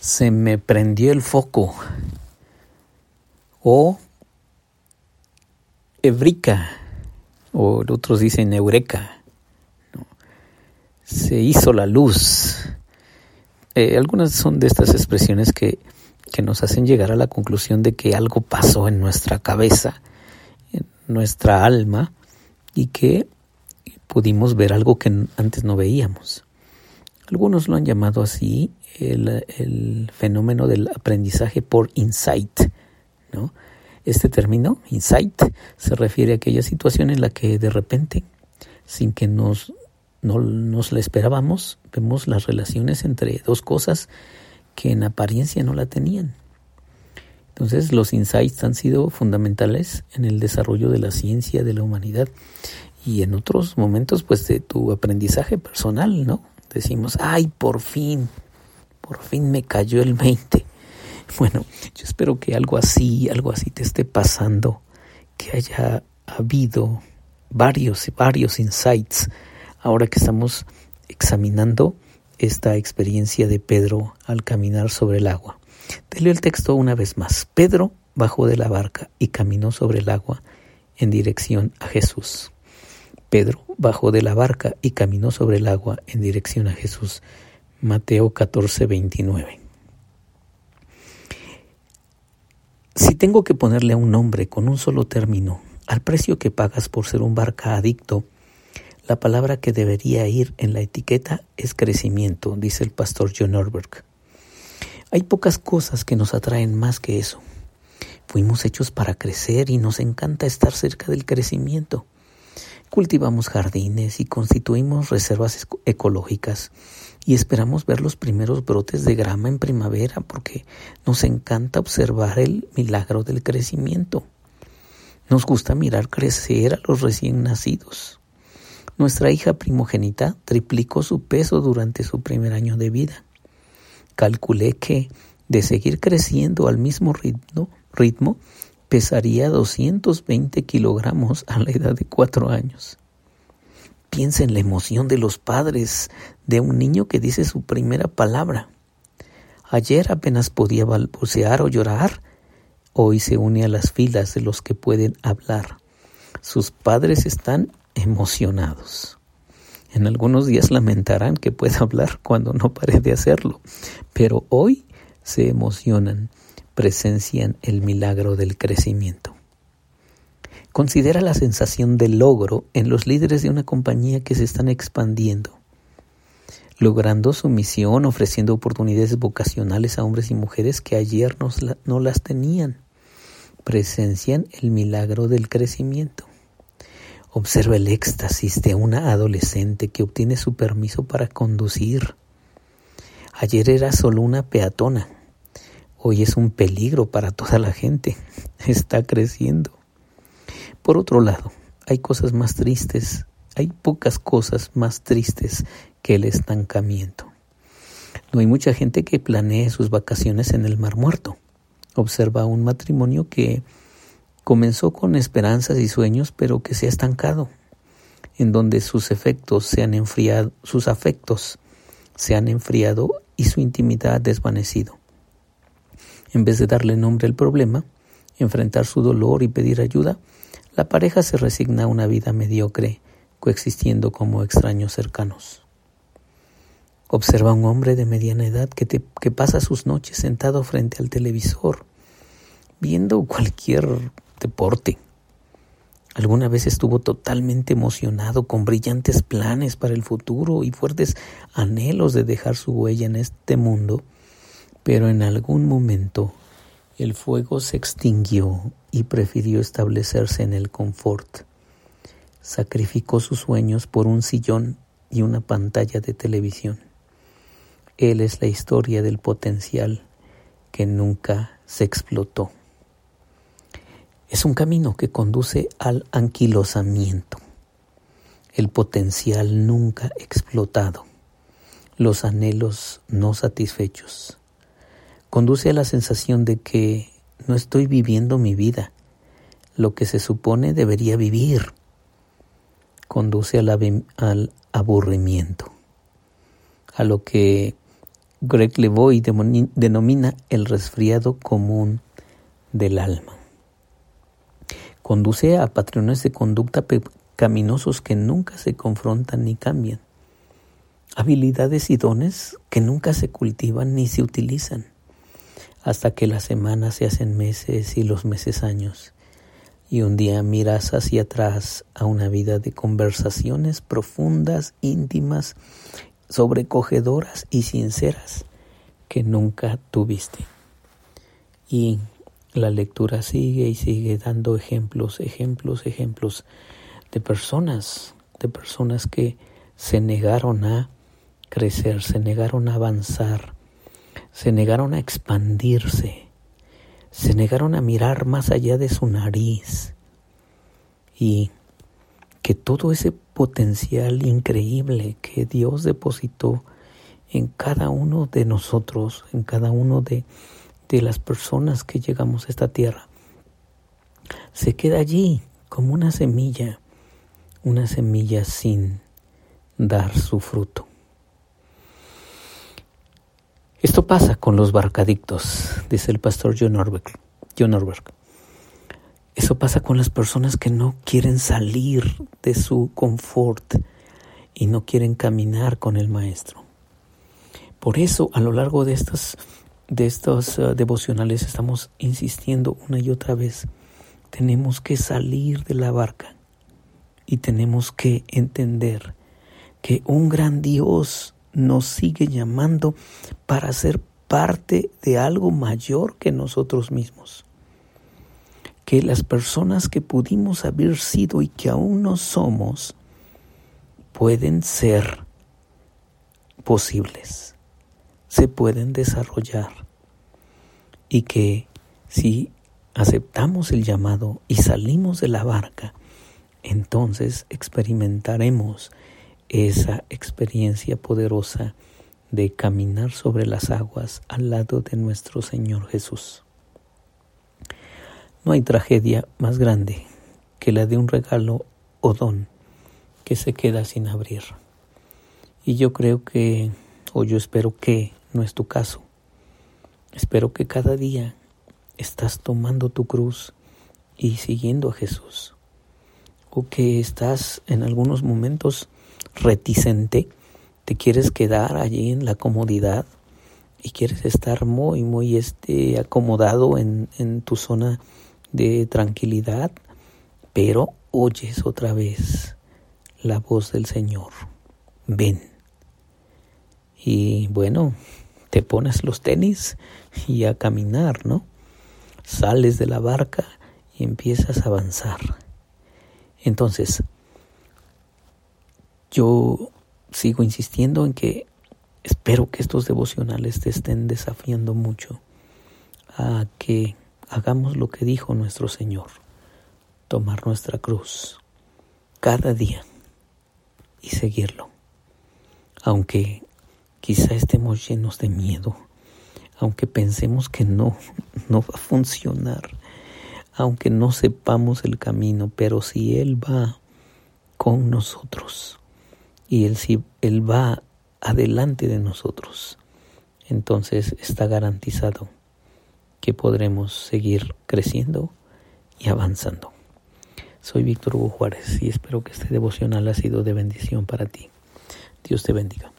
se me prendió el foco o Ebrica o otros dicen Eureka. Se hizo la luz. Eh, algunas son de estas expresiones que, que nos hacen llegar a la conclusión de que algo pasó en nuestra cabeza, en nuestra alma, y que pudimos ver algo que antes no veíamos. Algunos lo han llamado así el, el fenómeno del aprendizaje por insight, ¿no? Este término, insight, se refiere a aquella situación en la que de repente, sin que nos, no nos la esperábamos, vemos las relaciones entre dos cosas que en apariencia no la tenían. Entonces los insights han sido fundamentales en el desarrollo de la ciencia, de la humanidad y en otros momentos pues de tu aprendizaje personal, ¿no? Decimos, ay, por fin, por fin me cayó el 20. Bueno, yo espero que algo así, algo así te esté pasando, que haya habido varios, varios insights ahora que estamos examinando esta experiencia de Pedro al caminar sobre el agua. Te leo el texto una vez más. Pedro bajó de la barca y caminó sobre el agua en dirección a Jesús. Pedro bajó de la barca y caminó sobre el agua en dirección a Jesús. Mateo 14, 29. Si tengo que ponerle un nombre con un solo término al precio que pagas por ser un barca adicto, la palabra que debería ir en la etiqueta es crecimiento, dice el pastor John Orberg. Hay pocas cosas que nos atraen más que eso. Fuimos hechos para crecer y nos encanta estar cerca del crecimiento. Cultivamos jardines y constituimos reservas ecológicas y esperamos ver los primeros brotes de grama en primavera porque nos encanta observar el milagro del crecimiento. Nos gusta mirar crecer a los recién nacidos. Nuestra hija primogénita triplicó su peso durante su primer año de vida. Calculé que, de seguir creciendo al mismo ritmo, ritmo pesaría 220 kilogramos a la edad de cuatro años. Piensa en la emoción de los padres de un niño que dice su primera palabra. Ayer apenas podía balbucear o llorar, hoy se une a las filas de los que pueden hablar. Sus padres están emocionados. En algunos días lamentarán que pueda hablar cuando no pare de hacerlo, pero hoy se emocionan, presencian el milagro del crecimiento. Considera la sensación de logro en los líderes de una compañía que se están expandiendo, logrando su misión, ofreciendo oportunidades vocacionales a hombres y mujeres que ayer no las tenían. Presencian el milagro del crecimiento. Observa el éxtasis de una adolescente que obtiene su permiso para conducir. Ayer era solo una peatona. Hoy es un peligro para toda la gente. Está creciendo. Por otro lado, hay cosas más tristes, hay pocas cosas más tristes que el estancamiento. No hay mucha gente que planee sus vacaciones en el Mar Muerto. Observa un matrimonio que comenzó con esperanzas y sueños, pero que se ha estancado, en donde sus efectos se han enfriado, sus afectos se han enfriado y su intimidad desvanecido. En vez de darle nombre al problema, enfrentar su dolor y pedir ayuda, la pareja se resigna a una vida mediocre, coexistiendo como extraños cercanos. Observa a un hombre de mediana edad que, que pasa sus noches sentado frente al televisor, viendo cualquier deporte. Alguna vez estuvo totalmente emocionado con brillantes planes para el futuro y fuertes anhelos de dejar su huella en este mundo, pero en algún momento el fuego se extinguió y prefirió establecerse en el confort. Sacrificó sus sueños por un sillón y una pantalla de televisión. Él es la historia del potencial que nunca se explotó. Es un camino que conduce al anquilosamiento, el potencial nunca explotado, los anhelos no satisfechos, conduce a la sensación de que no estoy viviendo mi vida, lo que se supone debería vivir. Conduce al, aburrimiento, a lo que Greg Levoy denomina el resfriado común del alma. Conduce a patrones de conducta pecaminosos que nunca se confrontan ni cambian. Habilidades y dones que nunca se cultivan ni se utilizan, hasta que las semanas se hacen meses y los meses años. Y un día miras hacia atrás a una vida de conversaciones profundas, íntimas sobrecogedoras y sinceras que nunca tuviste. Y la lectura sigue y sigue dando ejemplos, ejemplos, ejemplos de personas, de personas que se negaron a crecer, se negaron a avanzar, se negaron a expandirse, se negaron a mirar más allá de su nariz y que todo ese potencial increíble que Dios depositó en cada uno de nosotros, en cada uno de, de las personas que llegamos a esta tierra, se queda allí como una semilla, una semilla sin dar su fruto. Esto pasa con los barcadictos, dice el pastor John Orberg. John Orberg. Eso pasa con las personas que no quieren salir de su confort y no quieren caminar con el Maestro. Por eso, a lo largo de estas de estos uh, devocionales estamos insistiendo una y otra vez. Tenemos que salir de la barca y tenemos que entender que un gran Dios nos sigue llamando para ser parte de algo mayor que nosotros mismos. Que las personas que pudimos haber sido y que aún no somos pueden ser posibles, se pueden desarrollar. Y que si aceptamos el llamado y salimos de la barca, entonces experimentaremos esa experiencia poderosa de caminar sobre las aguas al lado de nuestro Señor Jesús. No hay tragedia más grande que la de un regalo o don que se queda sin abrir. Y yo creo que, o yo espero que no es tu caso. Espero que cada día estás tomando tu cruz y siguiendo a Jesús. O que estás en algunos momentos reticente, te quieres quedar allí en la comodidad y quieres estar muy, muy este, acomodado en, en tu zona de tranquilidad, pero oyes otra vez la voz del Señor. Ven. Y bueno, te pones los tenis y a caminar, ¿no? Sales de la barca y empiezas a avanzar. Entonces, yo sigo insistiendo en que espero que estos devocionales te estén desafiando mucho a que hagamos lo que dijo nuestro Señor, tomar nuestra cruz cada día y seguirlo. Aunque quizá estemos llenos de miedo, aunque pensemos que no, no va a funcionar, aunque no sepamos el camino, pero si Él va con nosotros y Él, si Él va adelante de nosotros, entonces está garantizado que podremos seguir creciendo y avanzando. Soy Víctor Hugo Juárez y espero que este devocional ha sido de bendición para ti. Dios te bendiga.